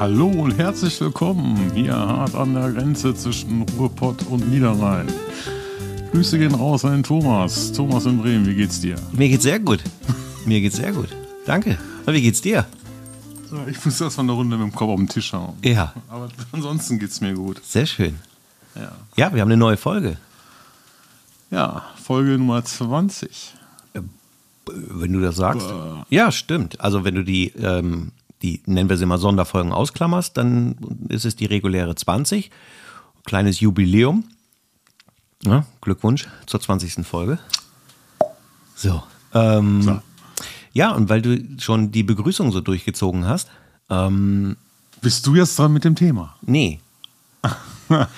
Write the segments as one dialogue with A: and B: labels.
A: Hallo und herzlich willkommen hier hart an der Grenze zwischen Ruhrpott und Niederrhein. Grüße gehen raus an den Thomas. Thomas in Bremen, wie geht's dir?
B: Mir geht's sehr gut. Mir geht's sehr gut. Danke. Und wie geht's dir?
A: Ich muss erst mal eine Runde mit dem Kopf auf den Tisch hauen.
B: Ja.
A: Aber ansonsten geht's mir gut.
B: Sehr schön.
A: Ja,
B: Ja, wir haben eine neue Folge.
A: ja Folge Nummer 20.
B: Wenn du das sagst. Ja, stimmt. Also wenn du die, ähm, die, nennen wir sie mal Sonderfolgen ausklammerst, dann ist es die reguläre 20. Kleines Jubiläum. Ja, Glückwunsch zur 20. Folge. So. Ähm,
A: So.
B: Ja, und weil du schon die Begrüßung so durchgezogen hast, ähm,
A: Bist du jetzt dran mit dem Thema?
B: nee.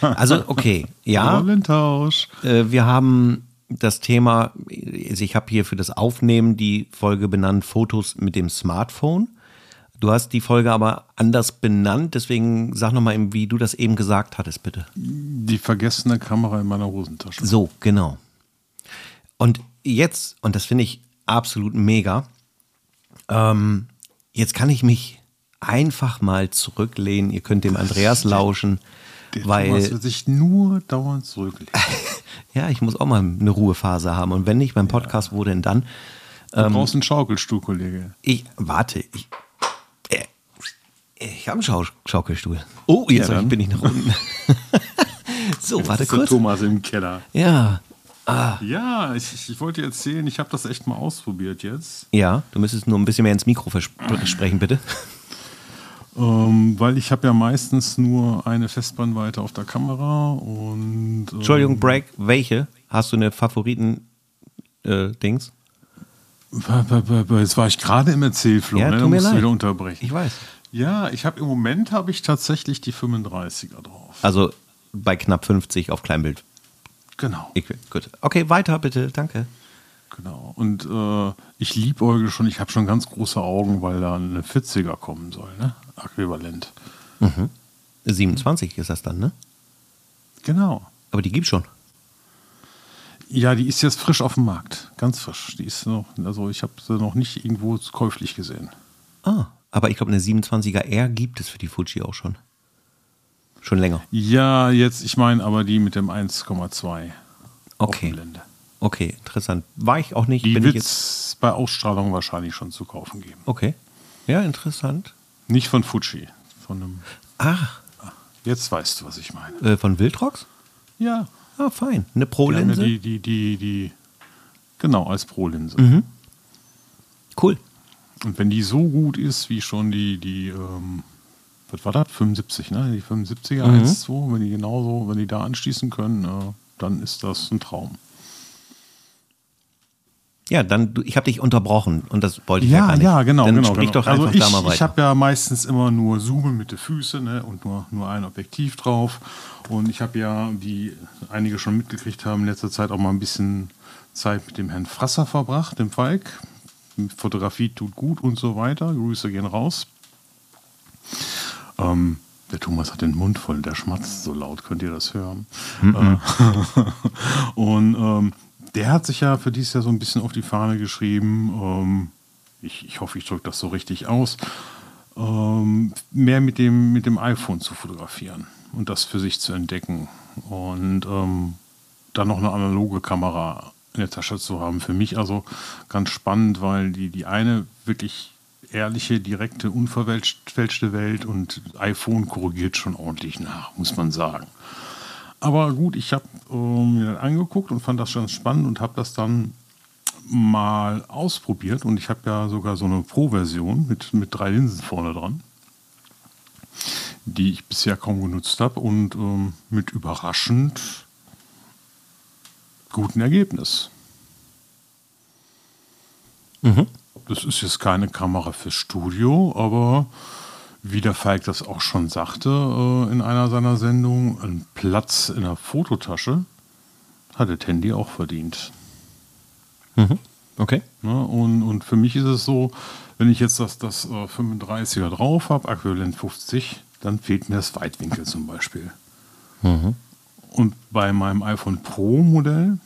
B: Also, okay, ja.
A: Rollentausch.
B: Äh, wir haben das Thema, also ich habe hier für das Aufnehmen die Folge benannt, Fotos mit dem Smartphone. Du hast die Folge aber anders benannt, deswegen sag nochmal, wie du das eben gesagt hattest, bitte.
A: Die vergessene Kamera in meiner Hosentasche.
B: So, genau. Und jetzt, und das finde ich absolut mega, ähm, jetzt kann ich mich einfach mal zurücklehnen. Ihr könnt dem Andreas lauschen,
A: Der
B: weil
A: Thomas wird sich nur dauernd zurücklegen.
B: ja, ich muss auch mal eine Ruhephase haben. Und wenn nicht beim Podcast, wo denn dann?
A: Du brauchst einen Schaukelstuhl, Kollege.
B: Ich warte, ich, ich habe einen Schau Schaukelstuhl. Oh, jetzt
A: Ja, dann.
B: bin ich nach unten. so, warte
A: Das ist der
B: kurz.
A: Thomas im Keller.
B: Ja,
A: Ja, ich, ich wollte dir erzählen, ich habe das echt mal ausprobiert jetzt.
B: ja, du müsstest nur ein bisschen mehr ins Mikro sprechen, bitte.
A: Ähm, weil ich habe ja meistens nur eine Festbrennweite auf der Kamera und ähm,
B: Entschuldigung, Break, welche? Hast du eine Favoriten-Dings?
A: b- Jetzt war ich gerade im Erzählflow,
B: Ja,
A: ne?
B: mir
A: musst
B: leid.
A: wieder unterbrechen.
B: ich weiß.
A: Ja, ich habe im Moment habe ich tatsächlich die 35er drauf.
B: Also bei knapp 50 auf Kleinbild.
A: Genau,
B: Ich, gut. Okay, weiter bitte, danke.
A: genau. Und äh, ich liebäugle schon, ich habe schon ganz große Augen, weil da eine 40er kommen soll, ne? Äquivalent.
B: 27 ist das dann, ne?
A: Genau.
B: Aber die gibt's schon.
A: Ja, die ist jetzt frisch auf dem Markt. Ganz frisch. Die ist noch, also ich habe sie noch nicht irgendwo käuflich gesehen.
B: Ah, aber ich glaube, eine 27er R gibt es für die Fuji auch schon. Schon länger.
A: Ja, jetzt, ich meine aber die mit dem 1,2 auf
B: Okay. Okay, interessant. War ich auch nicht.
A: Die wird es bei Ausstrahlung wahrscheinlich schon zu kaufen geben.
B: Okay. Ja, interessant.
A: Nicht von Fuji, von einem.
B: Ach,
A: Jetzt weißt du, was ich meine.
B: äh, von Wildrocks?
A: Ja.
B: Ah, fein. Eine
A: Die,
B: Pro-Linse?
A: die, die, die, die, genau, als Pro-Linse.
B: Mhm. Cool.
A: Und wenn die so gut ist, wie schon die, die, ähm, was war das? 75, ne? Die 75er
B: Mhm.
A: 1,2, wenn die genauso, wenn die da anschließen können, äh, dann ist das ein Traum.
B: Ja, dann, ich habe dich unterbrochen und das wollte ich ja,
A: Ja,
B: gar nicht.
A: ja, genau.
B: Dann
A: genau,
B: sprich
A: genau.
B: doch
A: also
B: einfach
A: ich,
B: da mal
A: Ich
B: weiter.
A: habe ja meistens immer nur Zoom mit den Füßen ne, und nur, nur ein Objektiv drauf. Und ich habe ja, wie einige schon mitgekriegt haben, in letzter Zeit auch mal ein bisschen Zeit mit dem Herrn Frasser verbracht, dem Falk. Fotografie tut gut und so weiter. Grüße gehen raus. Ähm, der Thomas hat den Mund voll, der schmatzt so laut, könnt ihr das hören? Äh, und ähm, der hat sich ja für dieses Jahr so ein bisschen auf die Fahne geschrieben. Ähm, ich, ich hoffe, ich drücke das so richtig aus. Ähm, mehr mit dem, mit dem iPhone zu fotografieren und das für sich zu entdecken. Und ähm, dann noch eine analoge Kamera in der Tasche zu haben. Für mich also ganz spannend, weil die, die eine wirklich ehrliche, direkte, unverfälschte Welt und iPhone korrigiert schon ordentlich nach, muss man sagen. Aber gut, ich habe ähm, mir das angeguckt und fand das ganz spannend und habe das dann mal ausprobiert. Und ich habe ja sogar so eine Pro-Version mit, mit drei Linsen vorne dran, die ich bisher kaum genutzt habe und ähm, mit überraschend guten Ergebnis. Das ist jetzt keine Kamera fürs Studio, aber wie der Falk das auch schon sagte äh, in einer seiner Sendungen, ein Platz in der Fototasche hat das Handy auch verdient.
B: Okay.
A: Ne? Und, und für mich ist es so, wenn ich jetzt das, das äh, 35er drauf habe, äquivalent 50, dann fehlt mir das Weitwinkel zum Beispiel. Und bei meinem iPhone Pro Modell,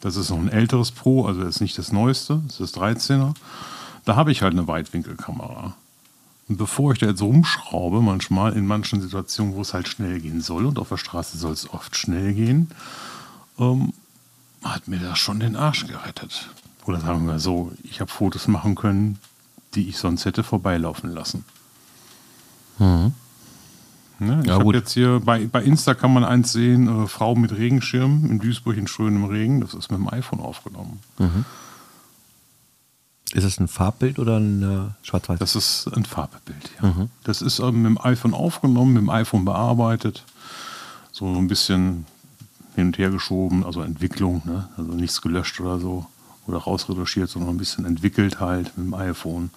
A: das ist noch ein älteres Pro, also ist nicht das neueste, das ist das 13er, da habe ich halt eine Weitwinkelkamera. Und bevor ich da jetzt rumschraube, manchmal in manchen Situationen, wo es halt schnell gehen soll, und auf der Straße soll es oft schnell gehen, ähm, hat mir das schon den Arsch gerettet. Oder sagen wir so, ich habe Fotos machen können, die ich sonst hätte vorbeilaufen lassen. Mhm. Ne, ich ja, habe jetzt hier bei, bei Insta kann man eins sehen: äh, Frau mit Regenschirm in Duisburg in schönem Regen. Das ist mit dem iPhone aufgenommen. Mhm.
B: Ist das ein Farbbild oder ein äh, Schwarz-Weiß?
A: Das ist ein Farbbild, ja. Mhm. Das ist äh, mit dem iPhone aufgenommen, mit dem iPhone bearbeitet. So ein bisschen hin und her geschoben, also Entwicklung, ne? also nichts gelöscht oder so oder rausretuschiert, sondern ein bisschen entwickelt halt mit dem iPhone.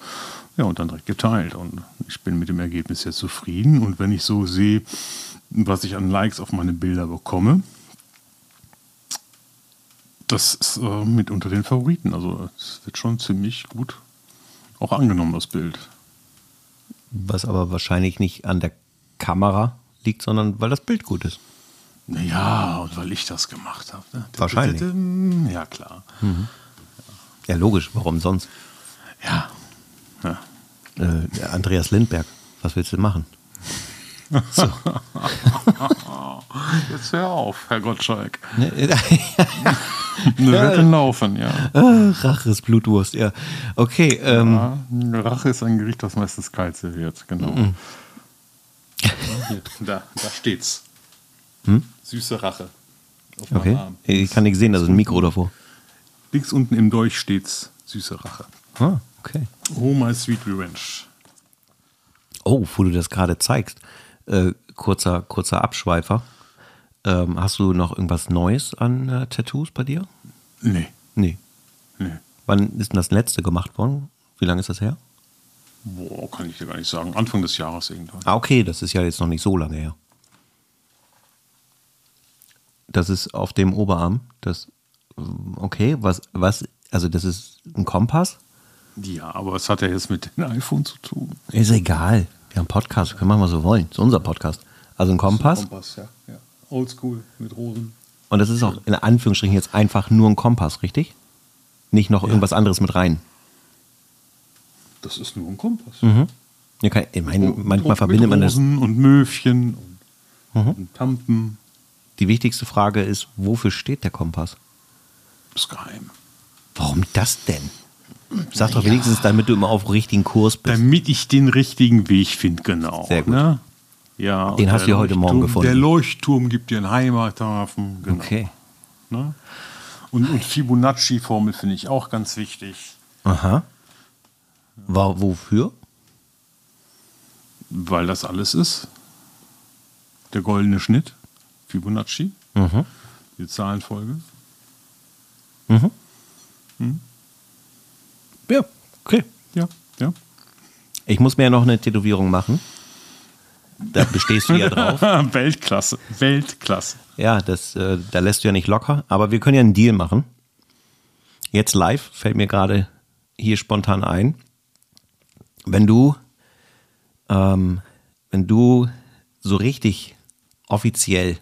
A: Ja, und dann direkt geteilt. Und ich bin mit dem Ergebnis jetzt zufrieden. Und wenn ich so sehe, was ich an Likes auf meine Bilder bekomme, das ist äh, mit unter den Favoriten. Also es wird schon ziemlich gut auch angenommen, das Bild.
B: Was aber wahrscheinlich nicht an der Kamera liegt, sondern weil das Bild gut ist.
A: Naja, und weil ich das gemacht habe. Ne?
B: Wahrscheinlich.
A: Ja, klar.
B: Mhm. Ja, logisch. Warum sonst?
A: Ja. ja.
B: Äh, Andreas Lindberg, was willst du machen?
A: So. Jetzt hör auf, Herr Gottschalk.
B: Ne,
A: Wir ja. werden laufen, ja.
B: Rache ist Blutwurst, ja. Okay. Ähm.
A: Ja, Rache ist ein Gericht, das meistens kalt serviert, genau. Mhm. Hier, da, da steht's. Hm? Süße Rache.
B: okay. Ich kann nicht sehen, da ist ein Mikro davor.
A: Links unten im Dolch steht's süße Rache.
B: Ah, okay.
A: Oh, my sweet revenge.
B: Oh, wo du das gerade zeigst. Äh, kurzer, kurzer Abschweifer. Ähm, hast du noch irgendwas Neues an äh, Tattoos bei dir?
A: Nee.
B: Nee.
A: Nee.
B: Wann ist denn das letzte gemacht worden? Wie lange ist das her?
A: Boah, kann ich dir gar nicht sagen. Anfang des Jahres irgendwann.
B: Ah, okay, das ist ja jetzt noch nicht so lange her. Das ist auf dem Oberarm. Das, okay, was, was, also das ist ein Kompass?
A: Ja, aber was hat er jetzt mit dem iPhone zu tun?
B: Ist egal. Wir haben einen Podcast, wir können machen, was wir wollen. Das ist unser Podcast. Also ein Kompass.
A: Ein Kompass, ja. ja. Oldschool mit Rosen.
B: Und das ist auch in Anführungsstrichen jetzt einfach nur ein Kompass, richtig? Nicht noch ja. irgendwas anderes mit rein.
A: Das ist nur ein Kompass.
B: Mhm. Ja, kann, ich meine, manchmal verbindet man das.
A: Und Möwchen und, mhm. und Tampen.
B: Die wichtigste Frage ist, wofür steht der Kompass?
A: Das ist geheim.
B: Warum das denn? Sag doch wenigstens, damit du immer auf richtigen Kurs bist.
A: Damit ich den richtigen Weg finde, genau.
B: Sehr gut.
A: Ne? Ja,
B: den hast du ja heute Morgen gefunden.
A: Der Leuchtturm gibt dir einen Heimathafen. Genau.
B: Okay.
A: Ne? Und, und Fibonacci-Formel finde ich auch ganz wichtig.
B: Aha. War, wofür?
A: Weil das alles ist. Der goldene Schnitt, Fibonacci,
B: mhm.
A: die Zahlenfolge.
B: Mhm. Hm? Ja, okay.
A: Ja, ja.
B: Ich muss mir ja noch eine Tätowierung machen. Da bestehst du ja drauf.
A: Weltklasse, Weltklasse.
B: Ja, das, äh, da lässt du ja nicht locker. Aber wir können ja einen Deal machen. Jetzt live fällt mir gerade hier spontan ein. Wenn du, ähm, wenn du so richtig offiziell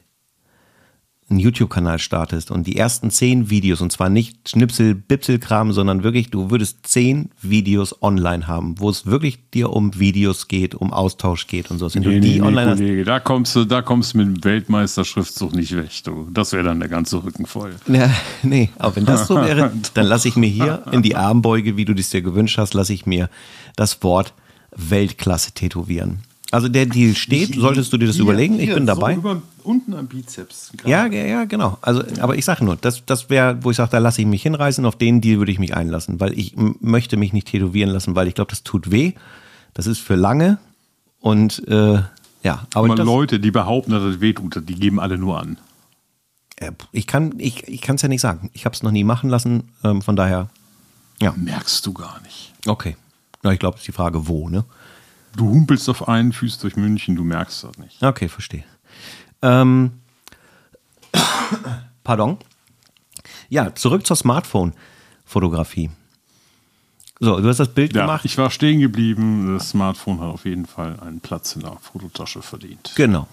B: einen YouTube-Kanal startest und die ersten zehn Videos, und zwar nicht Schnipsel-Bipsel-Kram, sondern wirklich, du würdest zehn Videos online haben, wo es wirklich dir um Videos geht, um Austausch geht und so. Wenn
A: nee, du die nee, online Kollege, da kommst du, da kommst du mit dem Weltmeisterschriftzug nicht weg, du. Das wäre dann der ganze Rücken voll.
B: Ja, nee, aber wenn das so wäre, dann lasse ich mir hier in die Armbeuge, wie du es dir gewünscht hast, lasse ich mir das Wort Weltklasse tätowieren. Also der Deal steht, solltest du dir das hier, überlegen, ich hier, bin dabei. So
A: über, unten am Bizeps.
B: Ja, ja, ja, genau. Also, aber ich sage nur, das, das wäre, wo ich sage, da lasse ich mich hinreißen, auf den Deal würde ich mich einlassen, weil ich möchte mich nicht tätowieren lassen, weil ich glaube, das tut weh. Das ist für lange und äh, ja.
A: Aber, aber das, Leute, die behaupten, dass es weh tut, die geben alle nur an.
B: Ich kann ich, ich es ja nicht sagen. Ich habe es noch nie machen lassen, ähm, von daher. Ja.
A: Merkst du gar nicht.
B: Okay. Na, ich glaube, es ist die Frage, wo, ne?
A: Du humpelst auf einen Fuß durch München, du merkst das nicht.
B: Okay, verstehe. Ähm, pardon. Ja, zurück zur Smartphone-Fotografie. So, du hast das Bild
A: ja,
B: gemacht.
A: Ich war stehen geblieben. Das Smartphone hat auf jeden Fall einen Platz in der Fototasche verdient.
B: Genau,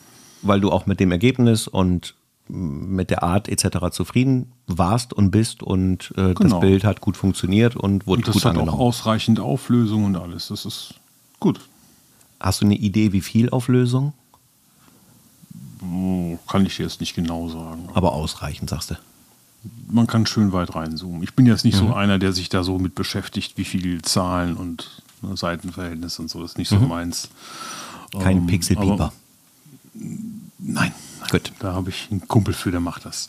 B: weil du auch mit dem Ergebnis und mit der Art etc. zufrieden warst und bist und äh, genau. das Bild hat gut funktioniert und wurde und das
A: gut
B: hat angenommen.
A: auch ausreichend Auflösung und alles. Das ist gut.
B: Hast du eine Idee, wie viel Auflösung?
A: Oh, Kann ich dir jetzt nicht genau sagen.
B: Aber ausreichend, sagst du.
A: Man kann schön weit reinzoomen. Ich bin jetzt nicht so einer, der sich da so mit beschäftigt, wie viel Zahlen und ne, Seitenverhältnis und so. Das ist nicht so meins.
B: Kein
A: Ähm,
B: Pixelpieper.
A: Nein, nein.
B: Gut.
A: Da habe ich einen Kumpel für, der macht das.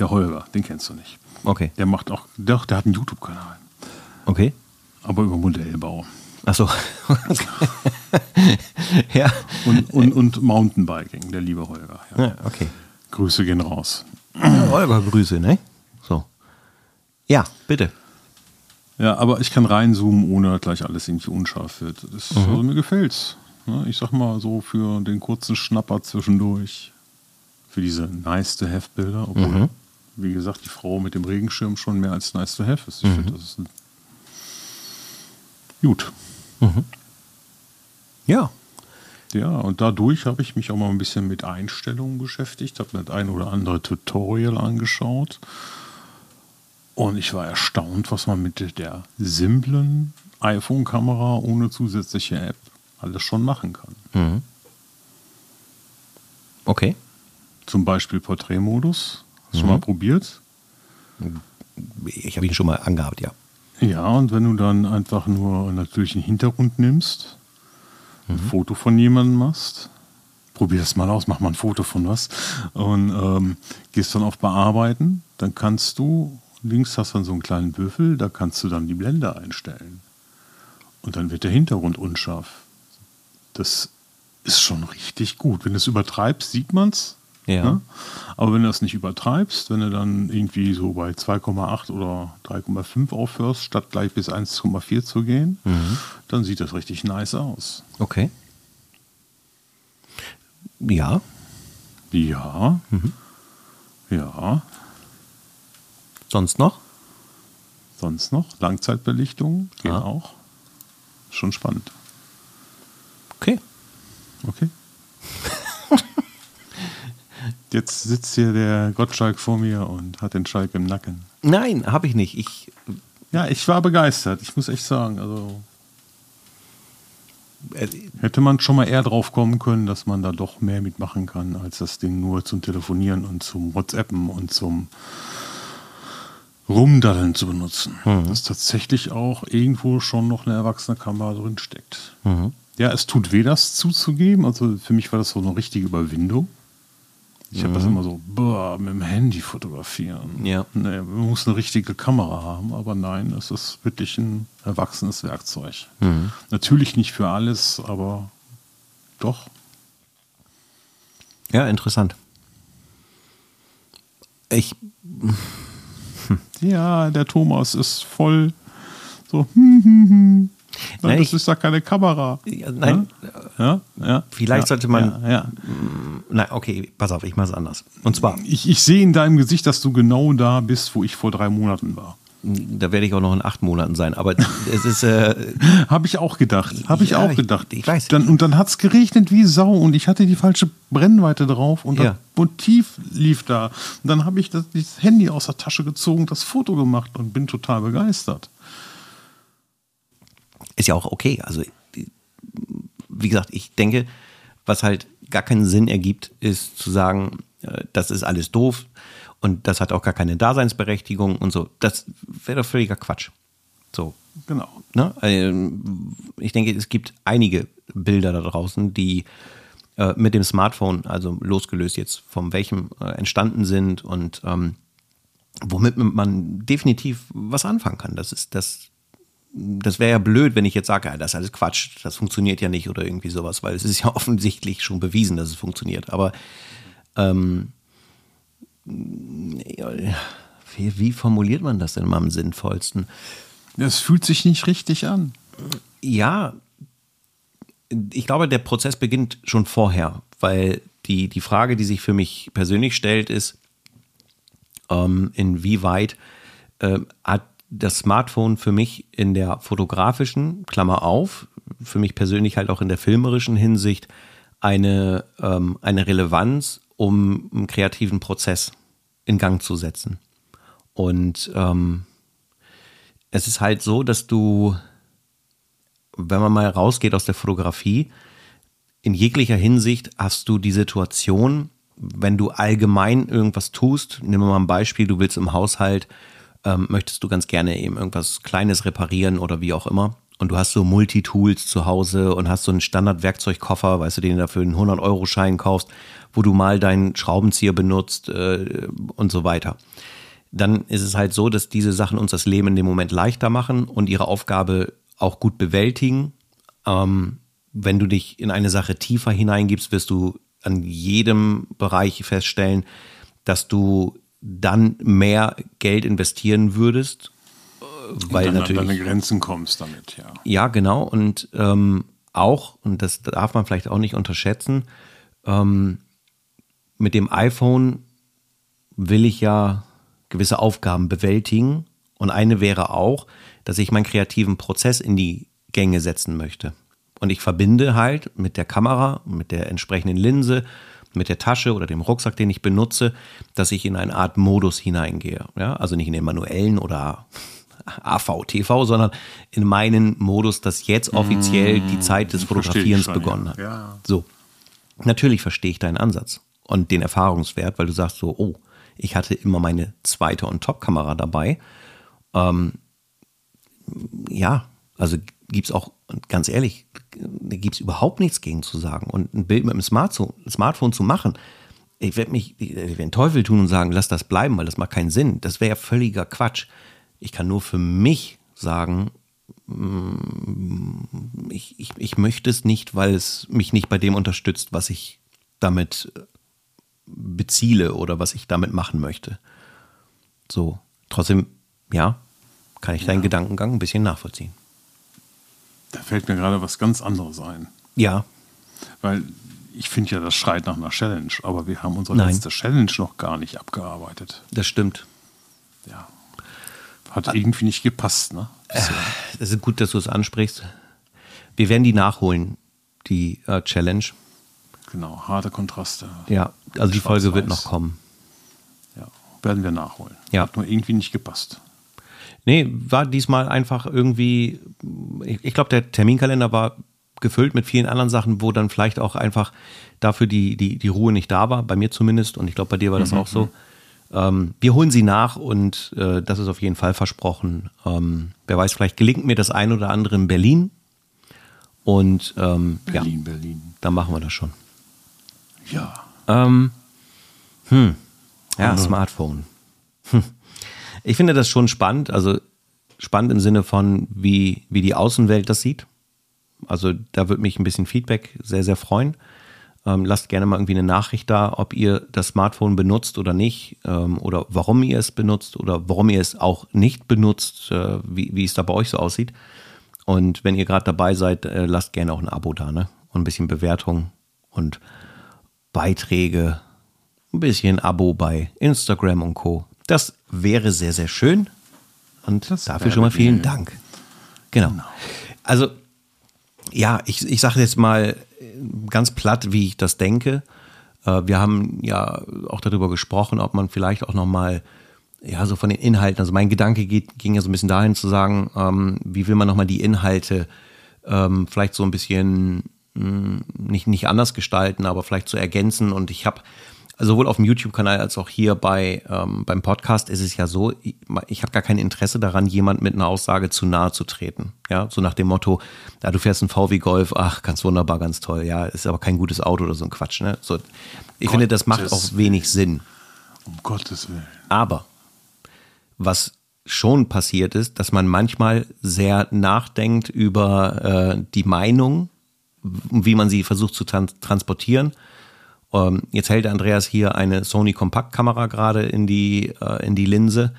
A: Der Holger, den kennst du nicht.
B: Okay.
A: Der macht auch, doch, der hat einen YouTube-Kanal.
B: Okay.
A: Aber über Modellbau.
B: Achso. ja.
A: Und, und, und Mountainbiking, der liebe Holger. Ja.
B: ja. Okay.
A: Grüße gehen raus.
B: Ja, Holger, Grüße, ne? So. Ja, bitte.
A: Ja, aber ich kann reinzoomen, ohne dass gleich alles irgendwie unscharf wird. Das,
B: Mhm.
A: also mir gefällt's. Ne, Ich sag mal so für den kurzen Schnapper zwischendurch, für diese nice to have Bilder, obwohl,
B: Mhm.
A: wie gesagt, die Frau mit dem Regenschirm schon mehr als nice to have ist. Ich
B: Mhm.
A: finde, das ist ein gut.
B: Ja.
A: Ja, und dadurch habe ich mich auch mal ein bisschen mit Einstellungen beschäftigt, habe mir das ein oder andere Tutorial angeschaut. Und ich war erstaunt, was man mit der simplen iPhone-Kamera ohne zusätzliche App alles schon machen kann.
B: Okay.
A: Zum Beispiel Porträtmodus. Hast du
B: Mhm.
A: mal probiert?
B: Ich habe ihn schon mal angehabt, ja.
A: Ja, und wenn du dann einfach nur natürlich einen Hintergrund nimmst, ein Foto von jemandem machst, probier das mal aus, mach mal ein Foto von was und ähm, gehst dann auf Bearbeiten, dann kannst du, links hast du dann so einen kleinen Würfel, da kannst du dann die Blende einstellen. Und dann wird der Hintergrund unscharf. Das ist schon richtig gut. Wenn du es übertreibst, sieht man es.
B: Ja.
A: Aber wenn du das nicht übertreibst, wenn du dann irgendwie so bei 2,8 oder 3,5 aufhörst, statt gleich bis 1,4 zu gehen, dann sieht das richtig nice aus.
B: Okay. Ja.
A: Ja. Ja.
B: Sonst noch?
A: Sonst noch? Langzeitbelichtung geht
B: Ah.
A: auch. Schon spannend.
B: Okay.
A: Okay. Jetzt sitzt hier der Gottschalk vor mir und hat den Schalk im Nacken.
B: Nein, habe ich nicht. Ich,
A: Ja, ich war begeistert. Ich muss echt sagen, also
B: äh,
A: hätte man schon mal eher drauf kommen können, dass man da doch mehr mitmachen kann, als das Ding nur zum Telefonieren und zum WhatsAppen und zum Rumdaddeln zu benutzen. Dass tatsächlich auch irgendwo schon noch eine erwachsene Kamera drin steckt. Ja, es tut weh, das zuzugeben. Also für mich war das so eine richtige Überwindung. Ich habe das immer so, boah, mit dem Handy fotografieren.
B: Ja.
A: Nee, man muss eine richtige Kamera haben, aber nein, es ist wirklich ein erwachsenes Werkzeug. Natürlich nicht für alles, aber doch.
B: ja, interessant. Ich,
A: Ja, der Thomas ist voll so, hm, hm, hm. Nein, das
B: ich-
A: ist ja keine Kamera.
B: ja, nein,
A: Ja, ja.
B: Vielleicht
A: ja,
B: sollte man-
A: Ja, ja.
B: nein, okay, pass auf, ich mache es anders. Und zwar,
A: Ich, ich sehe in deinem Gesicht, dass du genau da bist, wo ich vor drei Monaten war.
B: da werde ich auch noch in acht Monaten sein, aber es ist, äh,
A: Habe ich auch gedacht. Habe ich
B: Ja,
A: auch
B: ich-
A: gedacht.
B: ich weiß.
A: Dann, und dann hat es geregnet wie Sau und ich hatte die falsche Brennweite drauf und
B: Ja.
A: das Motiv lief da. Und dann habe ich das, das Handy aus der Tasche gezogen, das Foto gemacht und bin total begeistert.
B: ist ja auch okay. Also, wie gesagt, ich denke, was halt gar keinen Sinn ergibt, ist zu sagen, äh, das ist alles doof und das hat auch gar keine Daseinsberechtigung und so. Das wäre doch völliger Quatsch. So,
A: Genau.
B: Ne? Ähm, Ich denke, es gibt einige Bilder da draußen, die äh, mit dem Smartphone, also losgelöst jetzt von welchem äh, entstanden sind und ähm, womit man definitiv was anfangen kann. Das ist das. Das wäre ja blöd, wenn ich jetzt sage, das ist alles Quatsch, das funktioniert ja nicht oder irgendwie sowas, weil es ist ja offensichtlich schon bewiesen, dass es funktioniert. Aber ähm, wie, wie formuliert man das denn mal am sinnvollsten?
A: Das fühlt sich nicht richtig an.
B: Ja, ich glaube, der Prozess beginnt schon vorher, weil die, die Frage, die sich für mich persönlich stellt, ist, ähm, inwieweit äh, hat das Smartphone für mich in der fotografischen, Klammer auf, für mich persönlich halt auch in der filmerischen Hinsicht eine, ähm, eine Relevanz, um einen kreativen Prozess in Gang zu setzen. Und ähm, es ist halt so, dass du, wenn man mal rausgeht aus der Fotografie, in jeglicher Hinsicht hast du die Situation, wenn du allgemein irgendwas tust, nehmen wir mal ein Beispiel, du willst im Haushalt, ähm, möchtest du ganz gerne eben irgendwas Kleines reparieren oder wie auch immer. Und du hast so Multitools zu Hause und hast so einen Standard-Werkzeugkoffer, weißt du, den du dafür einen 100-Euro-Schein kaufst, wo du mal deinen Schraubenzieher benutzt äh, und so weiter. Dann ist es halt so, dass diese Sachen uns das Leben in dem Moment leichter machen und ihre Aufgabe auch gut bewältigen. Ähm, wenn du dich in eine Sache tiefer hineingibst, wirst du an jedem Bereich feststellen, dass du dann mehr Geld investieren würdest,
A: weil und dann natürlich an deine Grenzen kommst damit, ja.
B: Ja, genau. Und ähm, auch, und das darf man vielleicht auch nicht unterschätzen, ähm, mit dem iPhone will ich ja gewisse Aufgaben bewältigen. Und eine wäre auch, dass ich meinen kreativen Prozess in die Gänge setzen möchte. Und ich verbinde halt mit der Kamera, mit der entsprechenden Linse, mit der Tasche oder dem Rucksack, den ich benutze, dass ich in eine Art Modus hineingehe. Ja? Also nicht in den manuellen oder AV-TV, sondern in meinen Modus, dass jetzt offiziell die mmh, Zeit des Fotografierens schon, begonnen hat. Ja. So. Natürlich verstehe ich deinen Ansatz und den Erfahrungswert, weil du sagst so, oh, ich hatte immer meine zweite und Top-Kamera dabei. Ähm, ja, also gibt es auch, ganz ehrlich, da gibt es überhaupt nichts gegen zu sagen. Und ein Bild mit dem Smartphone, Smartphone zu machen, ich werde mich, ich werde den Teufel tun und sagen, lass das bleiben, weil das macht keinen Sinn. Das wäre ja völliger Quatsch. Ich kann nur für mich sagen, mm, ich, ich, ich möchte es nicht, weil es mich nicht bei dem unterstützt, was ich damit beziele oder was ich damit machen möchte. So, trotzdem, ja, kann ich deinen ja. Gedankengang ein bisschen nachvollziehen.
A: Da fällt mir gerade was ganz anderes ein.
B: Ja.
A: Weil ich finde ja, das schreit nach einer Challenge, aber wir haben unsere Nein. letzte Challenge noch gar nicht abgearbeitet.
B: Das stimmt.
A: Ja. Hat ah. irgendwie nicht gepasst, ne?
B: Das ist gut, dass du es ansprichst. Wir werden die nachholen, die äh, Challenge.
A: Genau, harte Kontraste.
B: Ja, also die Folge wird noch kommen.
A: Ja, werden wir nachholen.
B: Ja.
A: Hat nur irgendwie nicht gepasst.
B: Nee, war diesmal einfach irgendwie, ich, ich glaube, der Terminkalender war gefüllt mit vielen anderen Sachen, wo dann vielleicht auch einfach dafür die, die, die Ruhe nicht da war, bei mir zumindest, und ich glaube, bei dir war das mhm. auch so. Ähm, wir holen sie nach und äh, das ist auf jeden Fall versprochen. Ähm, wer weiß, vielleicht gelingt mir das ein oder andere in Berlin. Und ähm,
A: Berlin,
B: ja,
A: Berlin.
B: Dann machen wir das schon.
A: Ja.
B: Ähm, hm. Ja, Smartphone. Hm ich finde das schon spannend, also spannend im Sinne von, wie, wie die Außenwelt das sieht. Also da würde mich ein bisschen Feedback sehr, sehr freuen. Ähm, lasst gerne mal irgendwie eine Nachricht da, ob ihr das Smartphone benutzt oder nicht ähm, oder warum ihr es benutzt oder warum ihr es auch nicht benutzt, äh, wie, wie es da bei euch so aussieht. Und wenn ihr gerade dabei seid, äh, lasst gerne auch ein Abo da, ne? Und ein bisschen Bewertung und Beiträge, ein bisschen Abo bei Instagram und Co. Das wäre sehr, sehr schön. Und das dafür schon mal vielen Dank. Genau. genau. Also, ja, ich, ich sage jetzt mal ganz platt, wie ich das denke. Äh, wir haben ja auch darüber gesprochen, ob man vielleicht auch nochmal, ja, so von den Inhalten, also mein Gedanke geht, ging ja so ein bisschen dahin zu sagen, ähm, wie will man nochmal die Inhalte ähm, vielleicht so ein bisschen mh, hm, nicht, nicht anders gestalten, aber vielleicht zu so ergänzen. Und ich habe sowohl auf dem YouTube-Kanal als auch hier bei, ähm, beim Podcast ist es ja so, ich, ich habe gar kein Interesse daran, jemand mit einer Aussage zu nahe zu treten. Ja, so nach dem Motto, ja, du fährst einen VW Golf, ach, ganz wunderbar, ganz toll, ja, ist aber kein gutes Auto oder so ein Quatsch. Ne? So, ich Gottes finde, das macht auch wenig Sinn.
A: Um Gottes Willen.
B: Aber was schon passiert ist, dass man manchmal sehr nachdenkt über äh, die Meinung, wie man sie versucht zu trans transportieren ähm, jetzt hält Andreas hier eine Sony Kompaktkamera gerade in die, äh, in die Linse.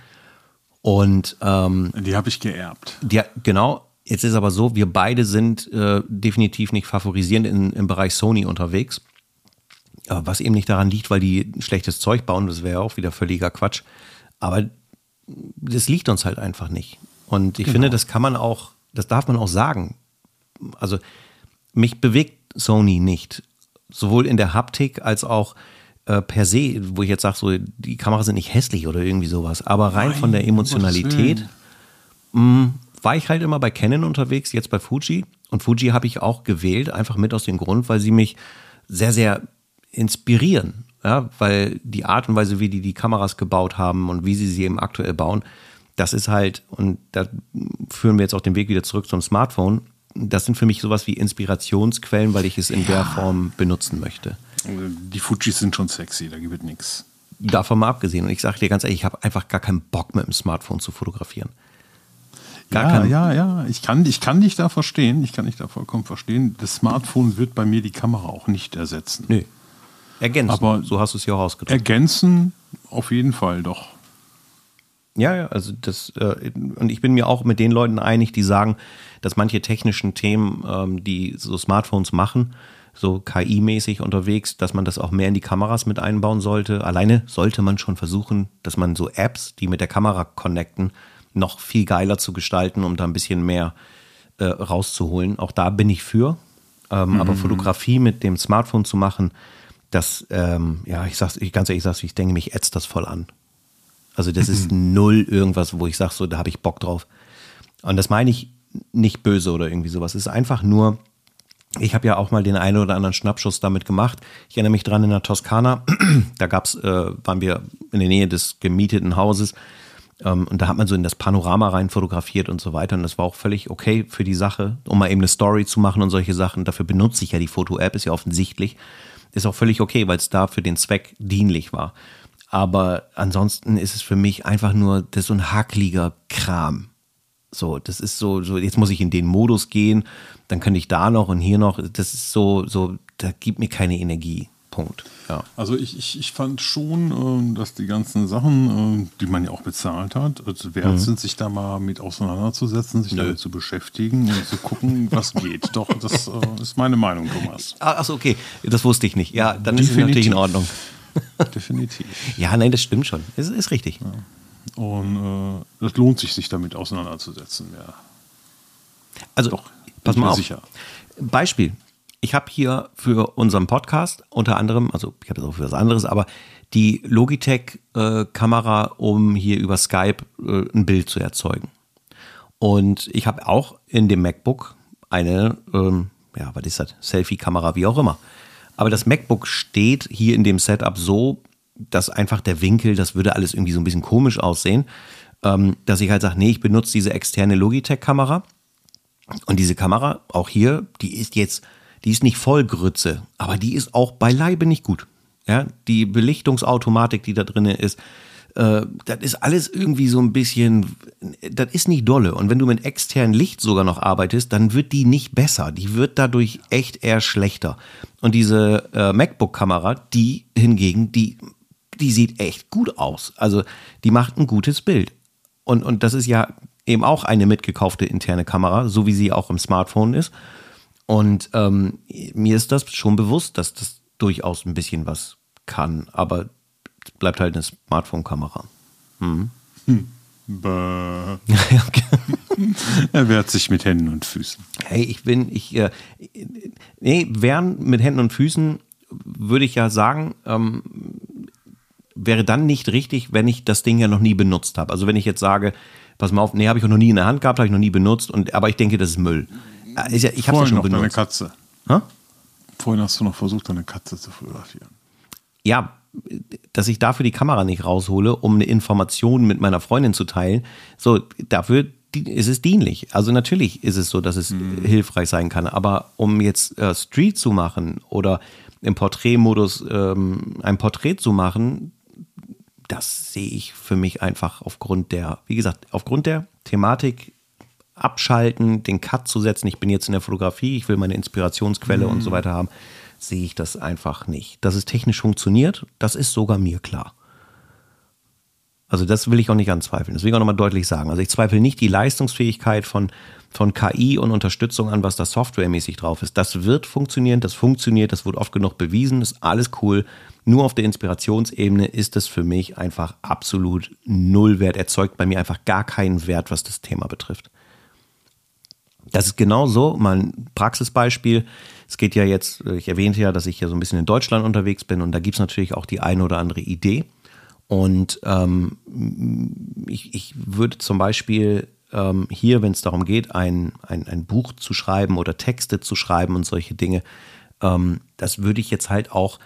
B: Und ähm,
A: die habe ich geerbt.
B: Die, genau. Jetzt ist aber so, wir beide sind äh, definitiv nicht favorisierend in, im Bereich Sony unterwegs. Äh, was eben nicht daran liegt, weil die schlechtes Zeug bauen, das wäre auch wieder völliger Quatsch. Aber das liegt uns halt einfach nicht. Und ich genau. finde, das kann man auch, das darf man auch sagen. Also mich bewegt Sony nicht sowohl in der Haptik als auch äh, per se, wo ich jetzt sage, so, die Kameras sind nicht hässlich oder irgendwie sowas, aber rein Nein, von der Emotionalität mh, mm, war ich halt immer bei Canon unterwegs, jetzt bei Fuji. Und Fuji habe ich auch gewählt, einfach mit aus dem Grund, weil sie mich sehr, sehr inspirieren. Ja, weil die Art und Weise, wie die die Kameras gebaut haben und wie sie sie eben aktuell bauen, das ist halt, und da führen wir jetzt auch den Weg wieder zurück zum Smartphone, das sind für mich sowas wie Inspirationsquellen, weil ich es in ja. der Form benutzen möchte.
A: Die Fujis sind schon sexy, da gibt es nichts.
B: Davon mal abgesehen. Und ich sage dir ganz ehrlich, ich habe einfach gar keinen Bock mit dem Smartphone zu fotografieren.
A: Gar ja, ja, ja. Ich kann, ich kann dich da verstehen. Ich kann dich da vollkommen verstehen. Das Smartphone wird bei mir die Kamera auch nicht ersetzen.
B: Nö. Ergänzen.
A: Aber so hast du es ja auch ausgedrückt. Ergänzen auf jeden Fall doch.
B: Ja, ja, also das, äh, und ich bin mir auch mit den Leuten einig, die sagen, dass manche technischen Themen, ähm, die so Smartphones machen, so KI-mäßig unterwegs, dass man das auch mehr in die Kameras mit einbauen sollte. Alleine sollte man schon versuchen, dass man so Apps, die mit der Kamera connecten, noch viel geiler zu gestalten, um da ein bisschen mehr äh, rauszuholen. Auch da bin ich für. Ähm, mhm. Aber Fotografie mit dem Smartphone zu machen, das, ähm, ja, ich sag's, ich ganz ehrlich, ich sag's, ich denke, mich ätzt das voll an. Also das mhm. ist null irgendwas, wo ich sage, so, da habe ich Bock drauf. Und das meine ich nicht böse oder irgendwie sowas. Es ist einfach nur, ich habe ja auch mal den einen oder anderen Schnappschuss damit gemacht. Ich erinnere mich dran in der Toskana, da gab's, äh, waren wir in der Nähe des gemieteten Hauses ähm, und da hat man so in das Panorama rein fotografiert und so weiter und das war auch völlig okay für die Sache, um mal eben eine Story zu machen und solche Sachen. Dafür benutze ich ja die Foto-App, ist ja offensichtlich. Ist auch völlig okay, weil es da für den Zweck dienlich war. Aber ansonsten ist es für mich einfach nur das ist so ein hakliger Kram. So, das ist so, so, jetzt muss ich in den Modus gehen, dann könnte ich da noch und hier noch. Das ist so, so, da gibt mir keine Energie. Punkt. Ja.
A: Also ich, ich, ich fand schon, äh, dass die ganzen Sachen, äh, die man ja auch bezahlt hat, wert mhm. sind, sich da mal mit auseinanderzusetzen, sich Nö. damit zu beschäftigen und zu gucken, was geht. Doch, das äh, ist meine Meinung, Thomas.
B: Achso, okay. Das wusste ich nicht. Ja, dann Definitiv. ist es natürlich in Ordnung.
A: Definitiv.
B: ja, nein, das stimmt schon. Es ist, ist richtig. Ja.
A: Und äh, lohnt sich, sich damit auseinanderzusetzen, ja.
B: Also, Doch, pass mal auf. Sicher. Beispiel. Ich habe hier für unseren Podcast unter anderem, also ich habe es auch für was anderes, aber die Logitech-Kamera, äh, um hier über Skype äh, ein Bild zu erzeugen. Und ich habe auch in dem MacBook eine, ähm, ja, was ist das? Selfie-Kamera, wie auch immer. Aber das MacBook steht hier in dem Setup so, dass einfach der Winkel, das würde alles irgendwie so ein bisschen komisch aussehen, ähm, dass ich halt sage, nee, ich benutze diese externe Logitech-Kamera. Und diese Kamera, auch hier, die ist jetzt, die ist nicht voll Grütze, aber die ist auch beileibe nicht gut. Ja, die Belichtungsautomatik, die da drin ist, äh, das ist alles irgendwie so ein bisschen, das ist nicht dolle. Und wenn du mit externem Licht sogar noch arbeitest, dann wird die nicht besser. Die wird dadurch echt eher schlechter. Und diese äh, MacBook-Kamera, die hingegen, die die sieht echt gut aus. Also die macht ein gutes Bild. Und, und das ist ja eben auch eine mitgekaufte interne Kamera, so wie sie auch im Smartphone ist. Und ähm, mir ist das schon bewusst, dass das durchaus ein bisschen was kann, aber bleibt halt eine Smartphone-Kamera.
A: Hm. Hm. er wehrt sich mit Händen und Füßen.
B: Hey, ich bin, ich, äh, nee, wehren mit Händen und Füßen würde ich ja sagen, ähm, wäre dann nicht richtig, wenn ich das Ding ja noch nie benutzt habe. Also wenn ich jetzt sage, pass mal auf, nee, habe ich auch noch nie in der Hand gehabt, habe ich noch nie benutzt, und, aber ich denke, das ist Müll.
A: Äh, ist ja, ich habe ja schon noch benutzt. deine Katze. Ha? Vorhin hast du noch versucht, deine Katze zu fotografieren.
B: Ja, dass ich dafür die Kamera nicht raushole, um eine Information mit meiner Freundin zu teilen. So, dafür ist es dienlich. Also natürlich ist es so, dass es mhm. hilfreich sein kann. Aber um jetzt äh, Street zu machen oder im Porträtmodus ähm, ein Porträt zu machen, das sehe ich für mich einfach aufgrund der, wie gesagt, aufgrund der Thematik abschalten, den Cut zu setzen. Ich bin jetzt in der Fotografie, ich will meine Inspirationsquelle mhm. und so mhm. weiter haben, sehe ich das einfach nicht. Dass es technisch funktioniert, das ist sogar mir klar. Also das will ich auch nicht anzweifeln. Das will ich auch nochmal deutlich sagen. Also ich zweifle nicht die Leistungsfähigkeit von, von KI und Unterstützung an, was da softwaremäßig drauf ist. Das wird funktionieren, das funktioniert, das wurde oft genug bewiesen, ist alles cool. Nur auf der Inspirationsebene ist es für mich einfach absolut null wert, erzeugt bei mir einfach gar keinen Wert, was das Thema betrifft. Das ist genauso, mal ein Praxisbeispiel. Es geht ja jetzt, ich erwähnte ja, dass ich ja so ein bisschen in Deutschland unterwegs bin und da gibt es natürlich auch die eine oder andere Idee. Und ähm, ich, ich würde zum Beispiel ähm, hier, wenn es darum geht, ein, ein, ein Buch zu schreiben oder Texte zu schreiben und solche Dinge, ähm, das würde ich jetzt halt auch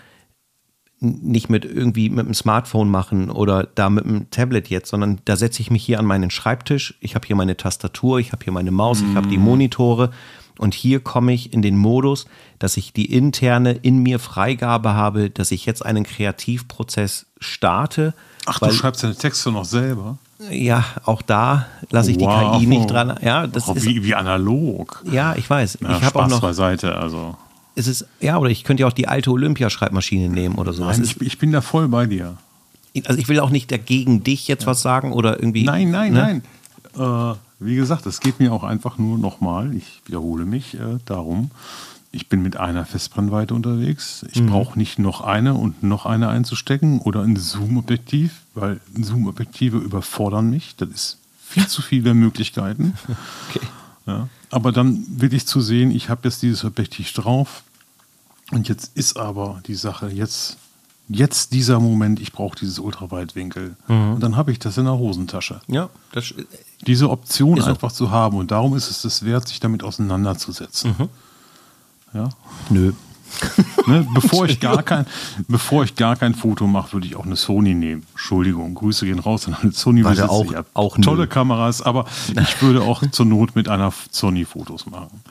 B: nicht mit irgendwie mit dem Smartphone machen oder da mit dem Tablet jetzt, sondern da setze ich mich hier an meinen Schreibtisch. Ich habe hier meine Tastatur, ich habe hier meine Maus, ich habe die Monitore und hier komme ich in den Modus, dass ich die interne in mir Freigabe habe, dass ich jetzt einen Kreativprozess starte.
A: Ach, du schreibst deine Texte noch selber?
B: Ja, auch da lasse ich wow. die KI nicht dran. Ja, das
A: oh,
B: ist
A: wie, wie analog.
B: Ja, ich weiß.
A: Ja,
B: ich habe auch noch
A: beiseite, also
B: es ist, ja, oder ich könnte ja auch die alte Olympia-Schreibmaschine nehmen oder so.
A: Nein, ich, ich, bin da voll bei dir.
B: Also ich will auch nicht dagegen dich jetzt ja. was sagen oder irgendwie.
A: Nein, nein, ne? nein. Äh, wie gesagt, es geht mir auch einfach nur nochmal, ich wiederhole mich, äh, darum, ich bin mit einer Festbrennweite unterwegs. Ich mhm. brauche nicht noch eine und noch eine einzustecken oder ein Zoom-Objektiv, weil Zoom-Objektive überfordern mich. Das ist viel zu viele Möglichkeiten. Okay. Ja. Aber dann will ich zu sehen, ich habe jetzt dieses Objektiv drauf. Und jetzt ist aber die Sache, jetzt, jetzt dieser Moment, ich brauche dieses Ultraweitwinkel. Mhm. Und dann habe ich das in der Hosentasche.
B: Ja, das,
A: Diese Option einfach zu haben. Und darum ist es es wert, sich damit auseinanderzusetzen. Mhm. Ja?
B: Nö.
A: ne, bevor, ich gar kein, bevor ich gar kein Foto mache, würde ich auch eine Sony nehmen. Entschuldigung, Grüße gehen raus an eine Sony.
B: Warte, auch, auch
A: tolle nö. Kameras, aber ich würde auch zur Not mit einer Sony Fotos machen.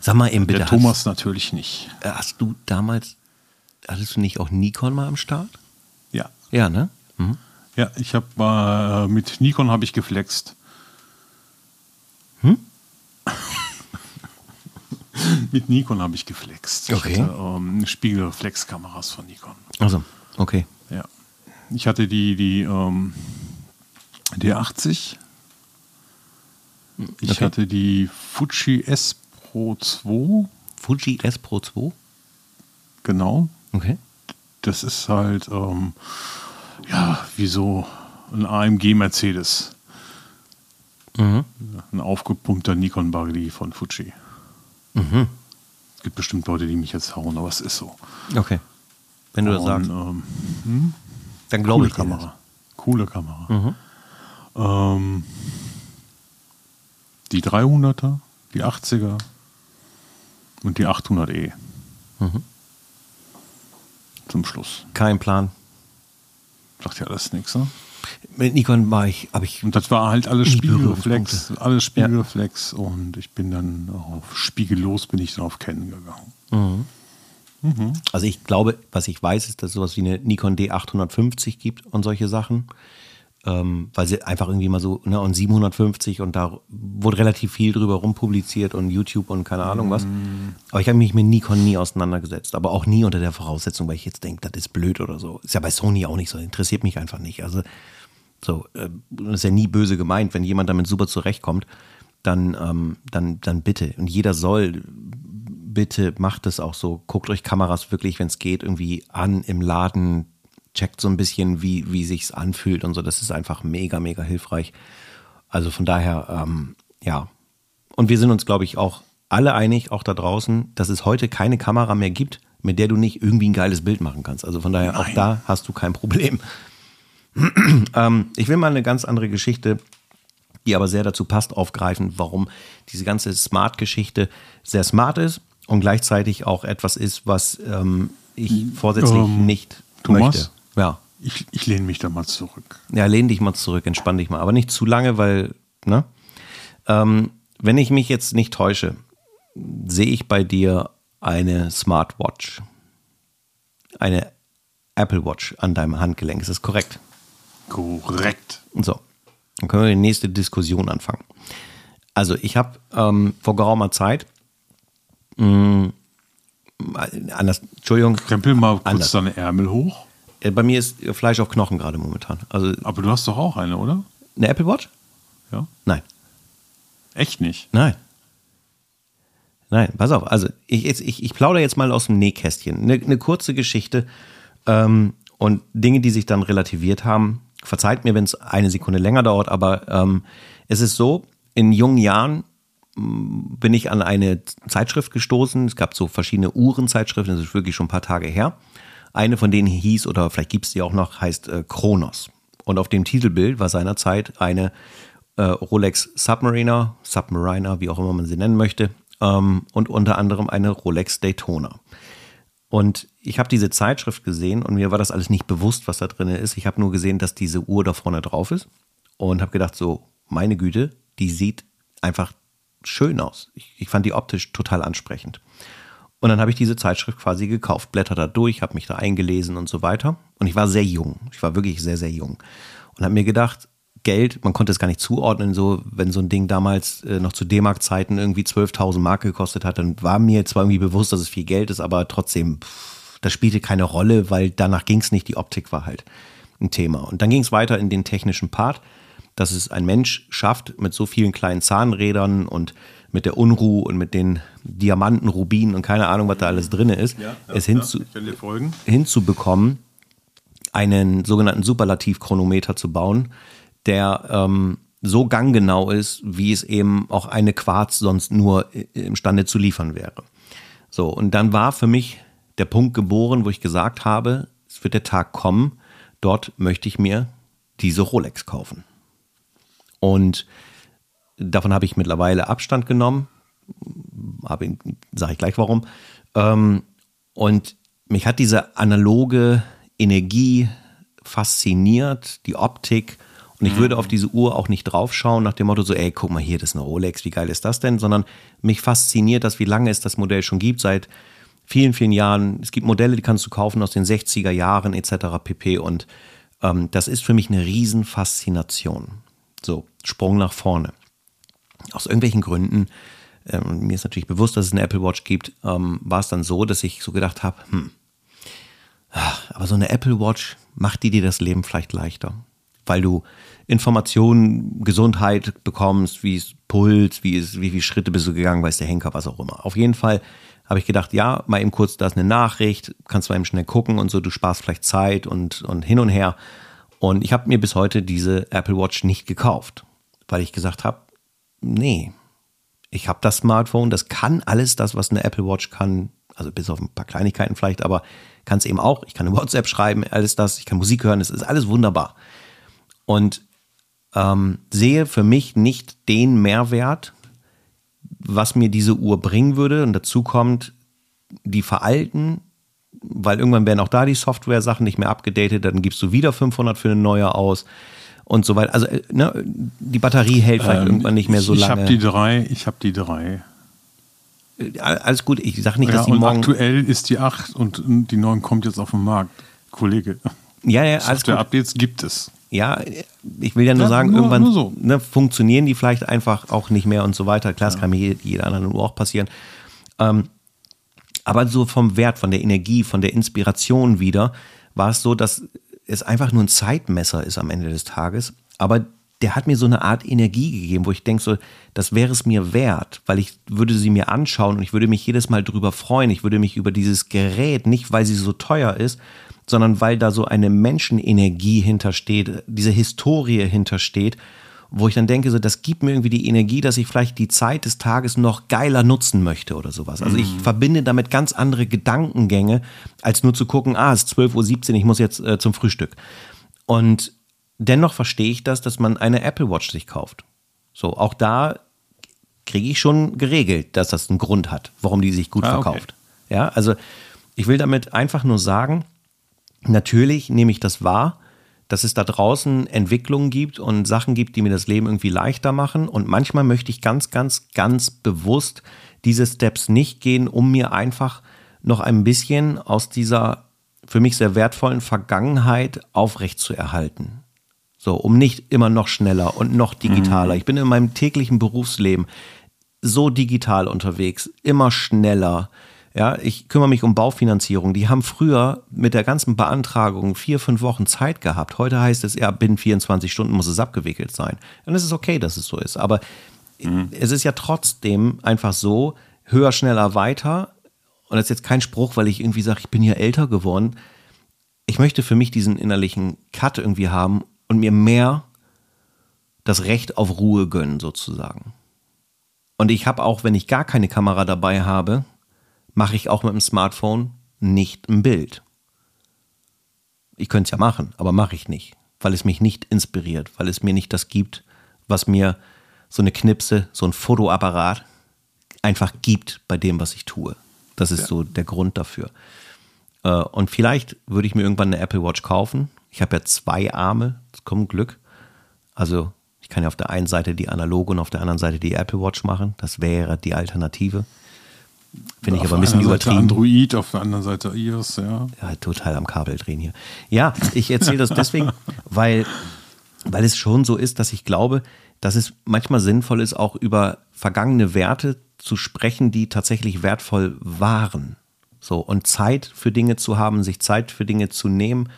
B: Sag mal eben bitte.
A: Der Thomas hast, natürlich nicht.
B: Äh, hast du damals, hattest du nicht auch Nikon mal am Start?
A: Ja.
B: Ja, ne? Mhm.
A: Ja, ich habe äh, mit Nikon habe ich geflext.
B: Hm?
A: mit Nikon habe ich geflext.
B: Okay.
A: Ich hatte, ähm, Spiegelreflexkameras von Nikon.
B: Also, okay.
A: Ja. Ich hatte die, die ähm, D80. Ich okay. hatte die Fuji S Pro 2.
B: Fuji S Pro 2?
A: Genau.
B: Okay.
A: Das ist halt, ähm, ja, wie so ein AMG Mercedes. Mhm. Ein aufgepumpter Nikon Buggy von Fuji.
B: Mhm.
A: Es gibt bestimmt Leute, die mich jetzt hauen, aber es ist so.
B: Okay. Wenn du das sagst.
A: Ähm, hm?
B: Dann glaube ich
A: Kamera.
B: Das.
A: Coole Kamera. Mhm. Ähm, die 300er, die 80er und die 800E.
B: Mhm.
A: Zum Schluss.
B: Kein Plan.
A: Sagt ja alles nichts, ne?
B: Mit Nikon war ich, habe ich.
A: Und das war halt alles Spiegelreflex, alles Spiegelreflex ja. und ich bin dann auf Spiegellos bin ich dann auf Canon gegangen.
B: Mhm. Mhm. Also ich glaube, was ich weiß, ist, dass es sowas wie eine Nikon D850 gibt und solche Sachen. Ähm, weil sie einfach irgendwie mal so, ne, und 750 und da wurde relativ viel drüber rumpubliziert und YouTube und keine Ahnung was. Mhm. Aber ich habe mich mit Nikon nie auseinandergesetzt, aber auch nie unter der Voraussetzung, weil ich jetzt denke, das ist blöd oder so. Ist ja bei Sony auch nicht so, interessiert mich einfach nicht. Also so, äh, ist ja nie böse gemeint, wenn jemand damit super zurechtkommt, dann, ähm, dann, dann bitte. Und jeder soll, bitte macht es auch so. Guckt euch Kameras wirklich, wenn es geht, irgendwie an im Laden, checkt so ein bisschen, wie, wie sich's anfühlt und so. Das ist einfach mega, mega hilfreich. Also von daher, ähm, ja. Und wir sind uns, glaube ich, auch alle einig, auch da draußen, dass es heute keine Kamera mehr gibt, mit der du nicht irgendwie ein geiles Bild machen kannst. Also von daher, Nein. auch da hast du kein Problem. ähm, ich will mal eine ganz andere Geschichte, die aber sehr dazu passt, aufgreifen, warum diese ganze Smart-Geschichte sehr smart ist und gleichzeitig auch etwas ist, was ähm, ich vorsätzlich ähm, nicht Thomas, möchte.
A: Ja. Ich, ich lehne mich da mal zurück.
B: Ja, lehn dich mal zurück, entspann dich mal. Aber nicht zu lange, weil, ne? Ähm, wenn ich mich jetzt nicht täusche, sehe ich bei dir eine Smartwatch. Eine Apple Watch an deinem Handgelenk. Ist das korrekt?
A: Korrekt.
B: So, dann können wir die nächste Diskussion anfangen. Also, ich habe ähm, vor geraumer Zeit mh, mm, anders, Entschuldigung.
A: Krempel mal kurz anders. deine Ärmel hoch.
B: Äh, bei mir ist Fleisch auf Knochen gerade momentan. Also,
A: Aber du hast doch auch eine, oder?
B: Eine Apple Watch?
A: Ja.
B: Nein.
A: Echt nicht?
B: Nein. Nein, pass auf. Also ich, ich, ich plaudere jetzt mal aus dem Nähkästchen. Eine, eine kurze Geschichte ähm, und Dinge, die sich dann relativiert haben. Verzeiht mir, wenn es eine Sekunde länger dauert, aber ähm, es ist so, in jungen Jahren mm, bin ich an eine Zeitschrift gestoßen. Es gab so verschiedene Uhrenzeitschriften, das ist wirklich schon ein paar Tage her. Eine von denen hieß, oder vielleicht gibt es die auch noch, heißt äh, Kronos. Und auf dem Titelbild war seinerzeit eine äh, Rolex Submariner, Submariner, wie auch immer man sie nennen möchte, ähm, und unter anderem eine Rolex Daytona. Und ich habe diese Zeitschrift gesehen und mir war das alles nicht bewusst, was da drin ist. Ich habe nur gesehen, dass diese Uhr da vorne drauf ist und habe gedacht, so, meine Güte, die sieht einfach schön aus. Ich, ich fand die optisch total ansprechend. Und dann habe ich diese Zeitschrift quasi gekauft, blätter da durch, habe mich da eingelesen und so weiter. Und ich war sehr jung. Ich war wirklich sehr, sehr jung. Und habe mir gedacht, Geld, man konnte es gar nicht zuordnen, so wenn so ein Ding damals äh, noch zu D-Mark-Zeiten irgendwie 12.000 Mark gekostet hat, dann war mir zwar irgendwie bewusst, dass es viel Geld ist, aber trotzdem, pff, das spielte keine Rolle, weil danach ging es nicht, die Optik war halt ein Thema. Und dann ging es weiter in den technischen Part, dass es ein Mensch schafft, mit so vielen kleinen Zahnrädern und mit der Unruhe und mit den Diamanten, Rubinen und keine Ahnung, was da alles drin ist, ja, ja, es hinzu, hinzubekommen, einen sogenannten Superlativchronometer zu bauen, der ähm, so ganggenau ist, wie es eben auch eine Quarz sonst nur imstande zu liefern wäre. So, und dann war für mich der Punkt geboren, wo ich gesagt habe, es wird der Tag kommen, dort möchte ich mir diese Rolex kaufen. Und davon habe ich mittlerweile Abstand genommen, sage ich gleich warum. Ähm, und mich hat diese analoge Energie fasziniert, die Optik und ich würde mhm. auf diese Uhr auch nicht draufschauen nach dem Motto so, ey, guck mal hier, das ist eine Rolex, wie geil ist das denn? Sondern mich fasziniert das, wie lange es das Modell schon gibt, seit vielen, vielen Jahren. Es gibt Modelle, die kannst du kaufen aus den 60er Jahren etc. pp. Und ähm, das ist für mich eine Riesenfaszination. So, Sprung nach vorne. Aus irgendwelchen Gründen, ähm, mir ist natürlich bewusst, dass es eine Apple Watch gibt, ähm, war es dann so, dass ich so gedacht habe, hm, aber so eine Apple Watch macht die dir das Leben vielleicht leichter weil du Informationen, Gesundheit bekommst, wie es Puls, wie, es, wie viele Schritte bist du gegangen, weiß der Henker, was auch immer. Auf jeden Fall habe ich gedacht, ja, mal eben kurz, da ist eine Nachricht, kannst du mal eben schnell gucken und so, du sparst vielleicht Zeit und, und hin und her. Und ich habe mir bis heute diese Apple Watch nicht gekauft, weil ich gesagt habe, nee, ich habe das Smartphone, das kann alles das, was eine Apple Watch kann, also bis auf ein paar Kleinigkeiten vielleicht, aber kann es eben auch. Ich kann eine WhatsApp schreiben, alles das, ich kann Musik hören, es ist alles wunderbar. Und ähm, sehe für mich nicht den Mehrwert, was mir diese Uhr bringen würde. Und dazu kommt, die veralten, weil irgendwann werden auch da die Software-Sachen nicht mehr abgedatet, dann gibst du wieder 500 für eine neue aus und so weiter. Also äh, ne, die Batterie hält vielleicht ähm, irgendwann nicht mehr so
A: ich
B: lange.
A: Ich habe die drei, ich habe die drei.
B: Äh, alles gut, ich sage nicht,
A: ja,
B: dass die
A: und
B: morgen...
A: aktuell ist die 8 und die 9 kommt jetzt auf den Markt. Kollege.
B: Ja, ja, alles
A: Software-Updates gibt es
B: ja, ich will ja nur ja, sagen, nur, irgendwann nur so. ne, funktionieren die vielleicht einfach auch nicht mehr und so weiter. Klar, es ja. kann mir jeder anderen Uhr auch passieren. Ähm, aber so vom Wert, von der Energie, von der Inspiration wieder, war es so, dass es einfach nur ein Zeitmesser ist am Ende des Tages. Aber der hat mir so eine Art Energie gegeben, wo ich denke, so, das wäre es mir wert, weil ich würde sie mir anschauen und ich würde mich jedes Mal drüber freuen. Ich würde mich über dieses Gerät, nicht weil sie so teuer ist, sondern weil da so eine Menschenenergie hintersteht, diese Historie hintersteht, wo ich dann denke, so, das gibt mir irgendwie die Energie, dass ich vielleicht die Zeit des Tages noch geiler nutzen möchte oder sowas. Also ich mhm. verbinde damit ganz andere Gedankengänge, als nur zu gucken, ah, es ist 12.17 Uhr, ich muss jetzt äh, zum Frühstück. Und dennoch verstehe ich das, dass man eine Apple Watch sich kauft. So, auch da kriege ich schon geregelt, dass das einen Grund hat, warum die sich gut ah, verkauft. Okay. Ja, also ich will damit einfach nur sagen, Natürlich nehme ich das wahr, dass es da draußen Entwicklungen gibt und Sachen gibt, die mir das Leben irgendwie leichter machen. Und manchmal möchte ich ganz, ganz, ganz bewusst diese Steps nicht gehen, um mir einfach noch ein bisschen aus dieser für mich sehr wertvollen Vergangenheit aufrechtzuerhalten. So, um nicht immer noch schneller und noch digitaler. Mhm. Ich bin in meinem täglichen Berufsleben so digital unterwegs, immer schneller, ja, ich kümmere mich um Baufinanzierung. Die haben früher mit der ganzen Beantragung vier, fünf Wochen Zeit gehabt. Heute heißt es, ja, binnen 24 Stunden muss es abgewickelt sein. Und es ist okay, dass es so ist. Aber mhm. es ist ja trotzdem einfach so, höher, schneller, weiter. Und das ist jetzt kein Spruch, weil ich irgendwie sage, ich bin ja älter geworden. Ich möchte für mich diesen innerlichen Cut irgendwie haben und mir mehr das Recht auf Ruhe gönnen, sozusagen. Und ich habe auch, wenn ich gar keine Kamera dabei habe, mache ich auch mit dem Smartphone nicht ein Bild. Ich könnte es ja machen, aber mache ich nicht, weil es mich nicht inspiriert, weil es mir nicht das gibt, was mir so eine Knipse, so ein Fotoapparat einfach gibt bei dem, was ich tue. Das ist ja. so der Grund dafür. Äh, und vielleicht würde ich mir irgendwann eine Apple Watch kaufen. Ich habe ja zwei Arme, das kommt Glück. Also ich kann ja auf der einen Seite die analoge und auf der anderen Seite die Apple Watch machen. Das wäre die Alternative. Finde ich aber ein bisschen übertrieben.
A: Seite Android, auf der anderen Seite iOS, ja.
B: Ja, total am Kabel drehen hier. Ja, ich erzähle das deswegen, weil, weil es schon so ist, dass ich glaube, dass es manchmal sinnvoll ist, auch über vergangene Werte zu sprechen, die tatsächlich wertvoll waren. So, und Zeit für Dinge zu haben, sich Zeit für Dinge zu nehmen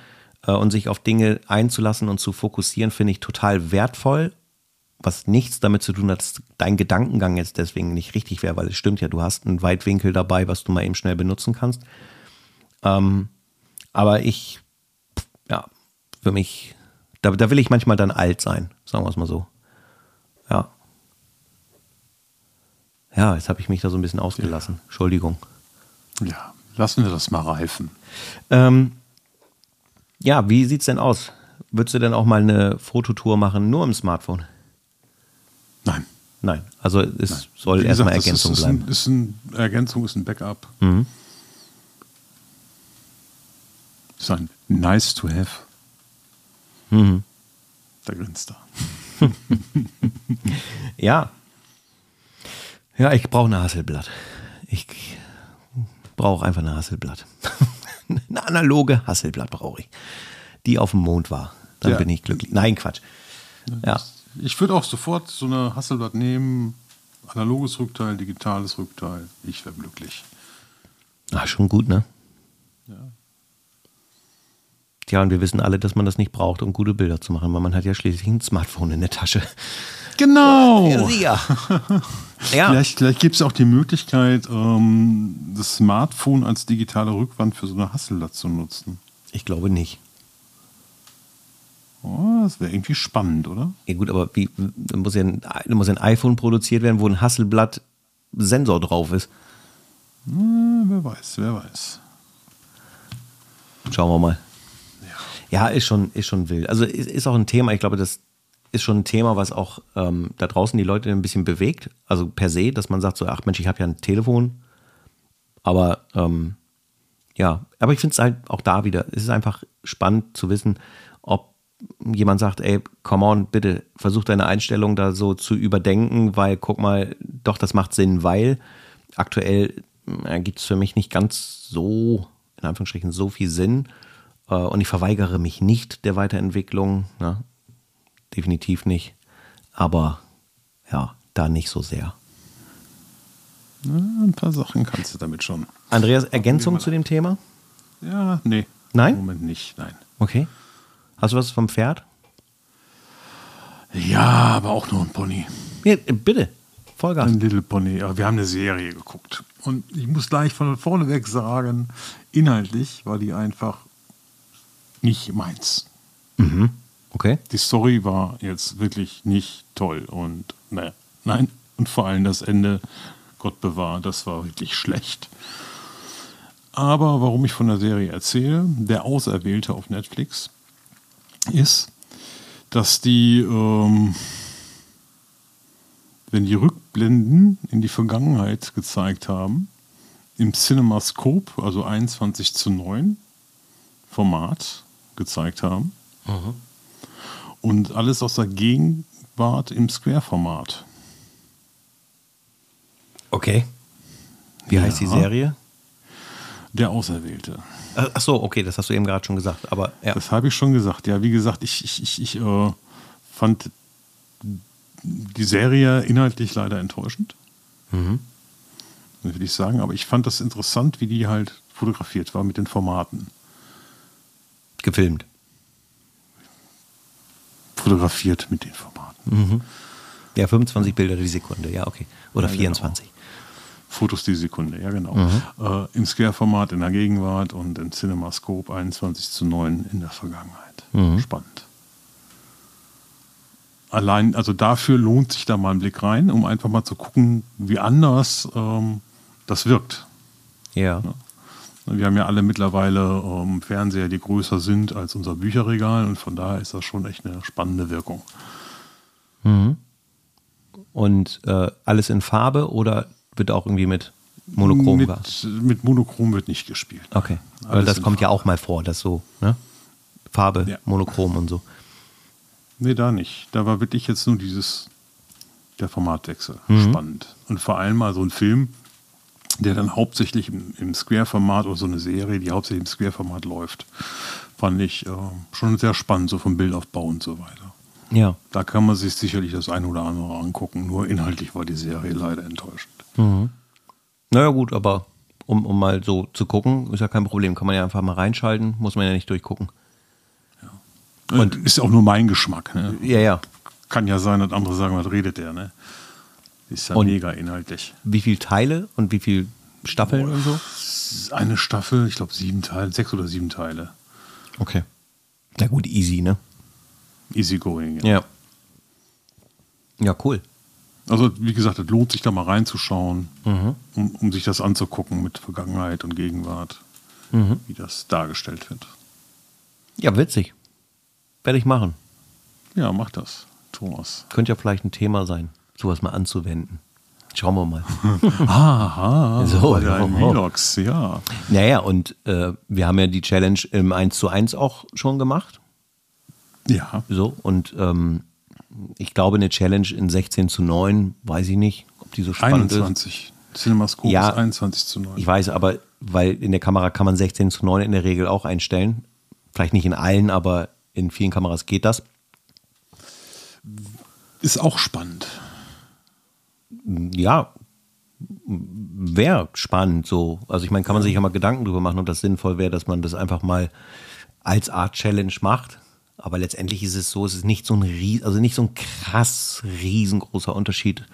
B: äh, und sich auf Dinge einzulassen und zu fokussieren, finde ich total wertvoll. Was nichts damit zu tun hat, dass dein Gedankengang jetzt deswegen nicht richtig wäre, weil es stimmt ja, du hast einen Weitwinkel dabei, was du mal eben schnell benutzen kannst. Ähm, aber ich, ja, für mich, da, da will ich manchmal dann alt sein, sagen wir es mal so. Ja. Ja, jetzt habe ich mich da so ein bisschen ausgelassen. Ja. Entschuldigung.
A: Ja, lassen wir das mal reifen.
B: Ähm, ja, wie sieht es denn aus? Würdest du denn auch mal eine Fototour machen, nur im Smartphone?
A: Nein.
B: Nein, also es Nein. soll erstmal Ergänzung
A: ist, ist
B: bleiben.
A: Ein, ist ein, Ergänzung ist ein Backup. Mhm. Ist ein nice to have. Mhm. Da grinst er.
B: ja. Ja, ich brauche eine Hasselblatt. Ich brauche einfach eine Hasselblatt. eine analoge Hasselblatt brauche ich. Die auf dem Mond war. Dann ja. bin ich glücklich. Nein, Quatsch. Ja.
A: Ich würde auch sofort so eine Hasselblatt nehmen. Analoges Rückteil, digitales Rückteil. Ich wäre glücklich.
B: Ah, schon gut, ne? Ja. Tja, und wir wissen alle, dass man das nicht braucht, um gute Bilder zu machen, weil man hat ja schließlich ein Smartphone in der Tasche.
A: Genau. Ja.
B: ja.
A: Vielleicht, vielleicht gibt es auch die Möglichkeit, ähm, das Smartphone als digitale Rückwand für so eine Hasselblatt zu nutzen.
B: Ich glaube nicht.
A: Oh, das wäre irgendwie spannend, oder?
B: Ja gut, aber wie, da muss ja ein, muss ein iPhone produziert werden, wo ein Hasselblatt-Sensor drauf ist.
A: Na, wer weiß, wer weiß.
B: Schauen wir mal. Ja, ja ist, schon, ist schon wild. Also ist, ist auch ein Thema, ich glaube, das ist schon ein Thema, was auch ähm, da draußen die Leute ein bisschen bewegt. Also per se, dass man sagt so, ach Mensch, ich habe ja ein Telefon. Aber ähm, ja, aber ich finde es halt auch da wieder, es ist einfach spannend zu wissen, jemand sagt, ey, come on, bitte versuch deine Einstellung da so zu überdenken, weil guck mal, doch, das macht Sinn, weil aktuell äh, gibt es für mich nicht ganz so, in Anführungsstrichen, so viel Sinn. Äh, und ich verweigere mich nicht der Weiterentwicklung. Ne? Definitiv nicht. Aber ja, da nicht so sehr.
A: Na, ein paar Sachen kannst du damit schon.
B: Andreas, Ergänzung zu dem Thema?
A: Ja, nee.
B: Nein?
A: Im Moment nicht, nein.
B: Okay. Hast du was vom Pferd?
A: Ja, aber auch nur ein Pony.
B: Ja, bitte, Vollgas.
A: Ein Little Pony. Ja, wir haben eine Serie geguckt. Und ich muss gleich von vorne weg sagen, inhaltlich war die einfach nicht meins.
B: Mhm. Okay.
A: Die Story war jetzt wirklich nicht toll. Und ne, nein, und vor allem das Ende, Gott bewahrt, das war wirklich schlecht. Aber warum ich von der Serie erzähle, der Auserwählte auf Netflix, ist, dass die, ähm, wenn die Rückblenden in die Vergangenheit gezeigt haben, im CinemaScope, also 21 zu 9 Format gezeigt haben. Mhm. Und alles aus der Gegenwart im Square-Format.
B: Okay. Wie ja. heißt die Serie?
A: Der Auserwählte.
B: Ach so, okay, das hast du eben gerade schon gesagt. Aber ja.
A: Das habe ich schon gesagt. Ja, wie gesagt, ich, ich, ich, ich äh, fand die Serie inhaltlich leider enttäuschend. Mhm. Würde ich sagen. Aber ich fand das interessant, wie die halt fotografiert war mit den Formaten.
B: Gefilmt.
A: Fotografiert mit den Formaten.
B: Mhm. Ja, 25 Bilder die Sekunde, ja, okay. Oder ja, 24.
A: Fotos die Sekunde, ja genau. Mhm. Äh, Im Square-Format in der Gegenwart und im CinemaScope 21 zu 9 in der Vergangenheit. Mhm. Spannend. Allein, also dafür lohnt sich da mal ein Blick rein, um einfach mal zu gucken, wie anders ähm, das wirkt.
B: Ja. ja.
A: Wir haben ja alle mittlerweile ähm, Fernseher, die größer sind als unser Bücherregal und von daher ist das schon echt eine spannende Wirkung.
B: Und äh, alles in Farbe oder wird auch irgendwie mit Monochrom
A: mit, mit Monochrom wird nicht gespielt.
B: Okay.
A: Alles
B: das kommt ja auch mal vor, dass so, ne? Farbe,
A: Ja.
B: Monochrom und so.
A: Nee, da nicht. Da war wirklich jetzt nur dieses, der Formatwechsel
B: Mhm.
A: spannend. Und vor allem mal so ein Film, der dann hauptsächlich im, im Square-Format oder so eine Serie, die hauptsächlich im Square-Format läuft, fand ich äh, schon sehr spannend, so vom Bildaufbau und so weiter.
B: Ja.
A: Da kann man sich sicherlich das ein oder andere angucken, nur inhaltlich war die Serie leider enttäuschend.
B: Naja, gut, aber um, um mal so zu gucken, ist ja kein Problem. Kann man ja einfach mal reinschalten, muss man ja nicht durchgucken.
A: Und ist auch nur mein Geschmack. Ne?
B: Ja, ja.
A: Kann ja sein, dass andere sagen, was redet der, ne? Ist ja
B: Und-
A: mega inhaltlich.
B: Wie viele Teile und wie viele Staffeln und so?
A: Eine Staffel, ich glaube sieben Teile, sechs oder sieben Teile.
B: Okay. Na gut, easy, ne?
A: Easy going. Ja.
B: Ja. Ja, cool.
A: Also, wie gesagt, es lohnt sich da mal reinzuschauen, um, um sich das anzugucken mit Vergangenheit und Gegenwart, wie das dargestellt wird.
B: Ja, witzig. Werde ich machen.
A: Ja, mach das, Thomas.
B: Könnte ja vielleicht ein Thema sein, sowas mal anzuwenden. Schauen wir mal.
A: Aha,
B: So, oh.
A: Vlogs, ja.
B: naja, und äh, wir haben ja die Challenge im 1 zu 1 auch schon gemacht.
A: Ja,
B: So, und ähm, ich glaube, eine Challenge in 16 zu 9, weiß ich nicht, ob die so spannend ist.
A: 21. Cinemascope
B: Ja.
A: ist 21 zu 9.
B: Ich weiß, aber weil in der Kamera kann man 16 zu 9 in der Regel auch einstellen. Vielleicht nicht in allen, aber in vielen Kameras geht das.
A: Ist auch spannend.
B: Ja, wäre spannend so. Also ich meine, kann man sich ja mal Gedanken drüber machen, ob das sinnvoll wäre, dass man das einfach mal als Art Challenge macht. Aber letztendlich ist es so, es ist nicht so ein ries also nicht so ein krass riesengroßer Unterschied.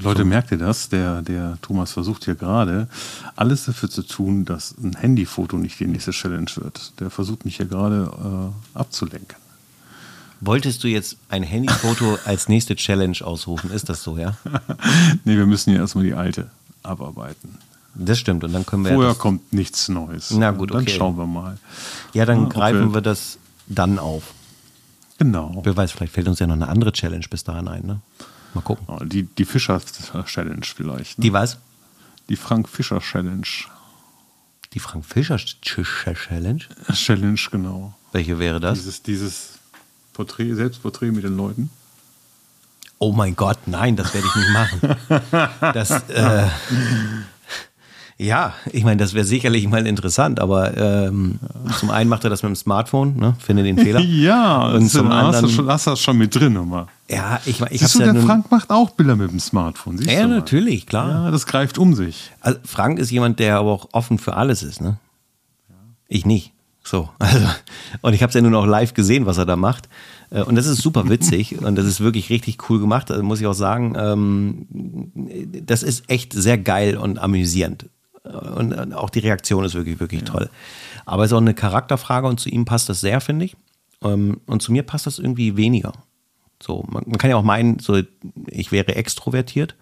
A: Leute, merkt ihr das? Der, der Thomas versucht hier gerade, alles dafür zu tun, dass ein Handyfoto nicht die nächste Challenge wird. Der versucht mich hier gerade äh, abzulenken.
B: Wolltest du jetzt ein Handyfoto als nächste Challenge ausrufen? Ist das so, ja?
A: nee, wir müssen ja erstmal die alte abarbeiten.
B: Das stimmt. Und dann können wir
A: Vorher
B: das,
A: kommt nichts Neues.
B: Na gut,
A: Dann
B: okay.
A: schauen wir mal.
B: ja, dann
A: Ja,
B: greifen
A: wir-
B: wir das dann auf.
A: Genau.
B: Wer weiß, vielleicht fällt uns ja noch eine andere Challenge bis dahin ein. Ne? Mal gucken.
A: Ja, Die, die Fischer-Challenge vielleicht. Ne?
B: Die was?
A: Die Frank-Fischer-Challenge.
B: Die Frank Fischer Challenge?
A: Challenge, genau.
B: Welche wäre das?
A: Dieses, dieses Porträt, Selbstporträt mit den Leuten.
B: Oh mein Gott, nein, das werde ich nicht machen. Das, äh, ja, ich meine, das wäre sicherlich mal interessant, aber ähm, zum einen macht er das mit dem Smartphone, ne? finde den Fehler.
A: Ja,
B: und
A: das-
B: zum
A: da hast du,
B: anderen,
A: schon, hast du das schon mit drin immer.
B: ja, ich, ich
A: Siehst du,
B: habe ja
A: der Frank macht auch Bilder mit dem Smartphone. Siehst
B: ja natürlich, klar.
A: Ja, das greift um sich.
B: Also Frank ist jemand, der aber auch offen für alles ist, ne? Ich nicht. So, also, und ich habe es ja nun auch live gesehen, was er da macht. Äh, Und das ist super witzig und das ist wirklich richtig cool gemacht. Also muss ich auch sagen, ähm, das ist echt sehr geil und amüsierend. Und und auch die Reaktion ist wirklich, wirklich toll. Aber es ist auch eine Charakterfrage und zu ihm passt das sehr, finde ich. Ähm, Und zu mir passt das irgendwie weniger. So, man, man kann ja auch meinen, so, ich wäre extrovertiert.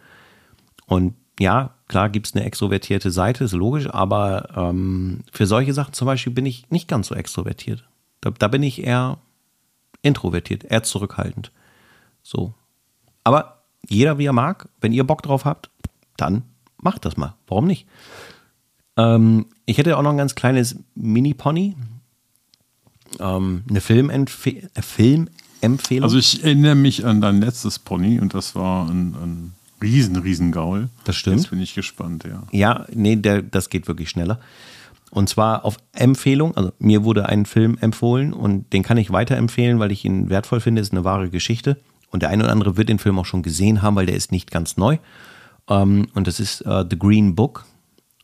B: Und ja, klar gibt es eine extrovertierte Seite, ist logisch, aber ähm, für solche Sachen zum Beispiel bin ich nicht ganz so extrovertiert. Da, da bin ich eher introvertiert, eher zurückhaltend. So. Aber jeder wie er mag, wenn ihr Bock drauf habt, dann macht das mal. Warum nicht? Ähm, ich hätte auch noch ein ganz kleines Mini-Pony. Ähm, eine Filmempfe äh, Filmempfehlung.
A: Also ich erinnere mich an dein letztes Pony und das war ein, ein riesen, riesen Gaul.
B: Das stimmt.
A: Jetzt bin ich gespannt, ja.
B: Ja, nee, der, das geht wirklich schneller. Und zwar auf Empfehlung, also mir wurde ein Film empfohlen und den kann ich weiterempfehlen, weil ich ihn wertvoll finde, ist eine wahre Geschichte. Und der eine oder andere wird den Film auch schon gesehen haben, weil der ist nicht ganz neu. Ähm, und das ist äh, The Green Book.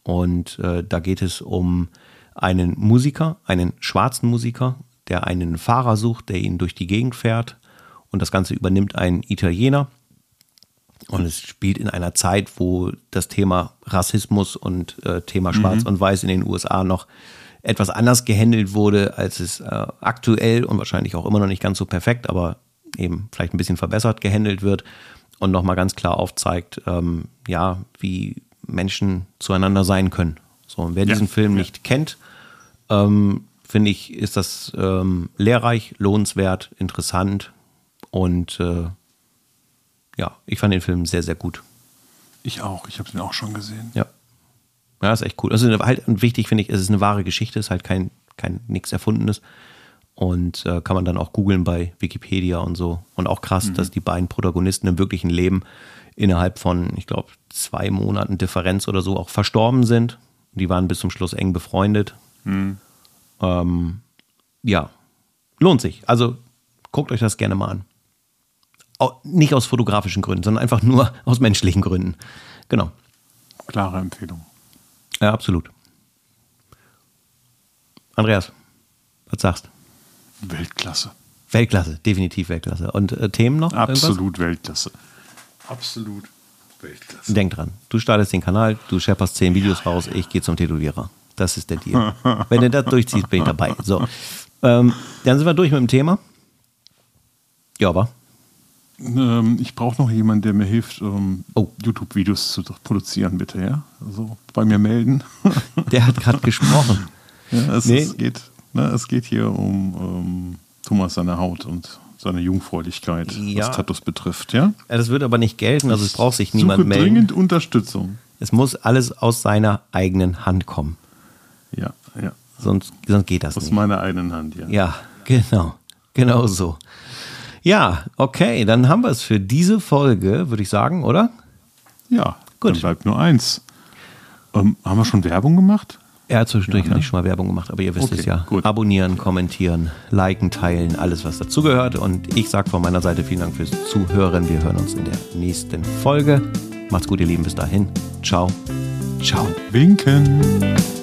B: Und äh, da geht es um einen Musiker, einen schwarzen Musiker, der einen Fahrer sucht, der ihn durch die Gegend fährt. Und das Ganze übernimmt ein Italiener. Und es spielt in einer Zeit, wo das Thema Rassismus und äh, Thema Schwarz und Weiß in den USA noch etwas anders gehandelt wurde, als es äh, aktuell und wahrscheinlich auch immer noch nicht ganz so perfekt, aber eben vielleicht ein bisschen verbessert gehandelt wird und nochmal ganz klar aufzeigt, ähm, ja, wie Menschen zueinander sein können. So, und wer
A: Ja,
B: diesen Film
A: ja.
B: nicht kennt, ähm, finde ich, ist das ähm, lehrreich, lohnenswert, interessant und äh, ja, ich fand den Film sehr, sehr gut.
A: Ich auch. Ich habe den auch schon gesehen.
B: Ja. Ja, ist echt cool. Also halt wichtig finde ich, es ist eine wahre Geschichte, ist halt kein, kein nichts Erfundenes. Und äh, kann man dann auch googeln bei Wikipedia und so. Und auch krass, mhm. dass die beiden Protagonisten im wirklichen Leben innerhalb von, ich glaube, zwei Monaten Differenz oder so auch verstorben sind. Die waren bis zum Schluss eng befreundet. Mhm. Ähm, ja, lohnt sich. Also guckt euch das gerne mal an. Nicht aus fotografischen Gründen, sondern einfach nur aus menschlichen Gründen. Genau.
A: Klare Empfehlung.
B: Ja, absolut. Andreas, was sagst
A: du? Weltklasse.
B: Weltklasse, definitiv Weltklasse. Und äh, Themen noch?
A: Absolut irgendwas? Weltklasse. Absolut
B: Weltklasse. Denk dran, du startest den Kanal, du schepperst zehn Videos raus, ich gehe zum Tätowierer. Das ist der Deal. Wenn du das durchziehst, bin ich dabei. So. Ähm, dann sind wir durch mit dem Thema. Ja, aber.
A: Ähm, ich brauche noch jemanden, der mir hilft, ähm, oh. YouTube-Videos zu produzieren, bitte, ja? Also bei mir melden.
B: der hat gerade gesprochen.
A: Ja, es, nee. es, geht, ne, es geht hier um ähm, Thomas seine Haut und seine Jungfräulichkeit, ja. was Tattoos betrifft, ja?
B: ja? Das wird aber nicht gelten, also es braucht sich niemand melden.
A: dringend Unterstützung.
B: Es muss alles aus seiner eigenen Hand kommen.
A: Ja, ja.
B: Sonst, sonst geht das
A: aus
B: nicht.
A: Aus meiner eigenen Hand, ja.
B: Ja, genau. Genau so. Ja, okay, dann haben wir es für diese Folge, würde ich sagen, oder?
A: Ja, gut. Dann bleibt nur eins. Ähm, haben wir schon Werbung gemacht?
B: Ja, zwischendurch ja, ne? habe ich schon mal Werbung gemacht, aber ihr wisst okay, es ja. Gut. Abonnieren, kommentieren, liken, teilen, alles, was dazugehört. Und ich sage von meiner Seite vielen Dank fürs Zuhören. Wir hören uns in der nächsten Folge. Macht's gut, ihr Lieben. Bis dahin. Ciao.
A: Ciao. Winken.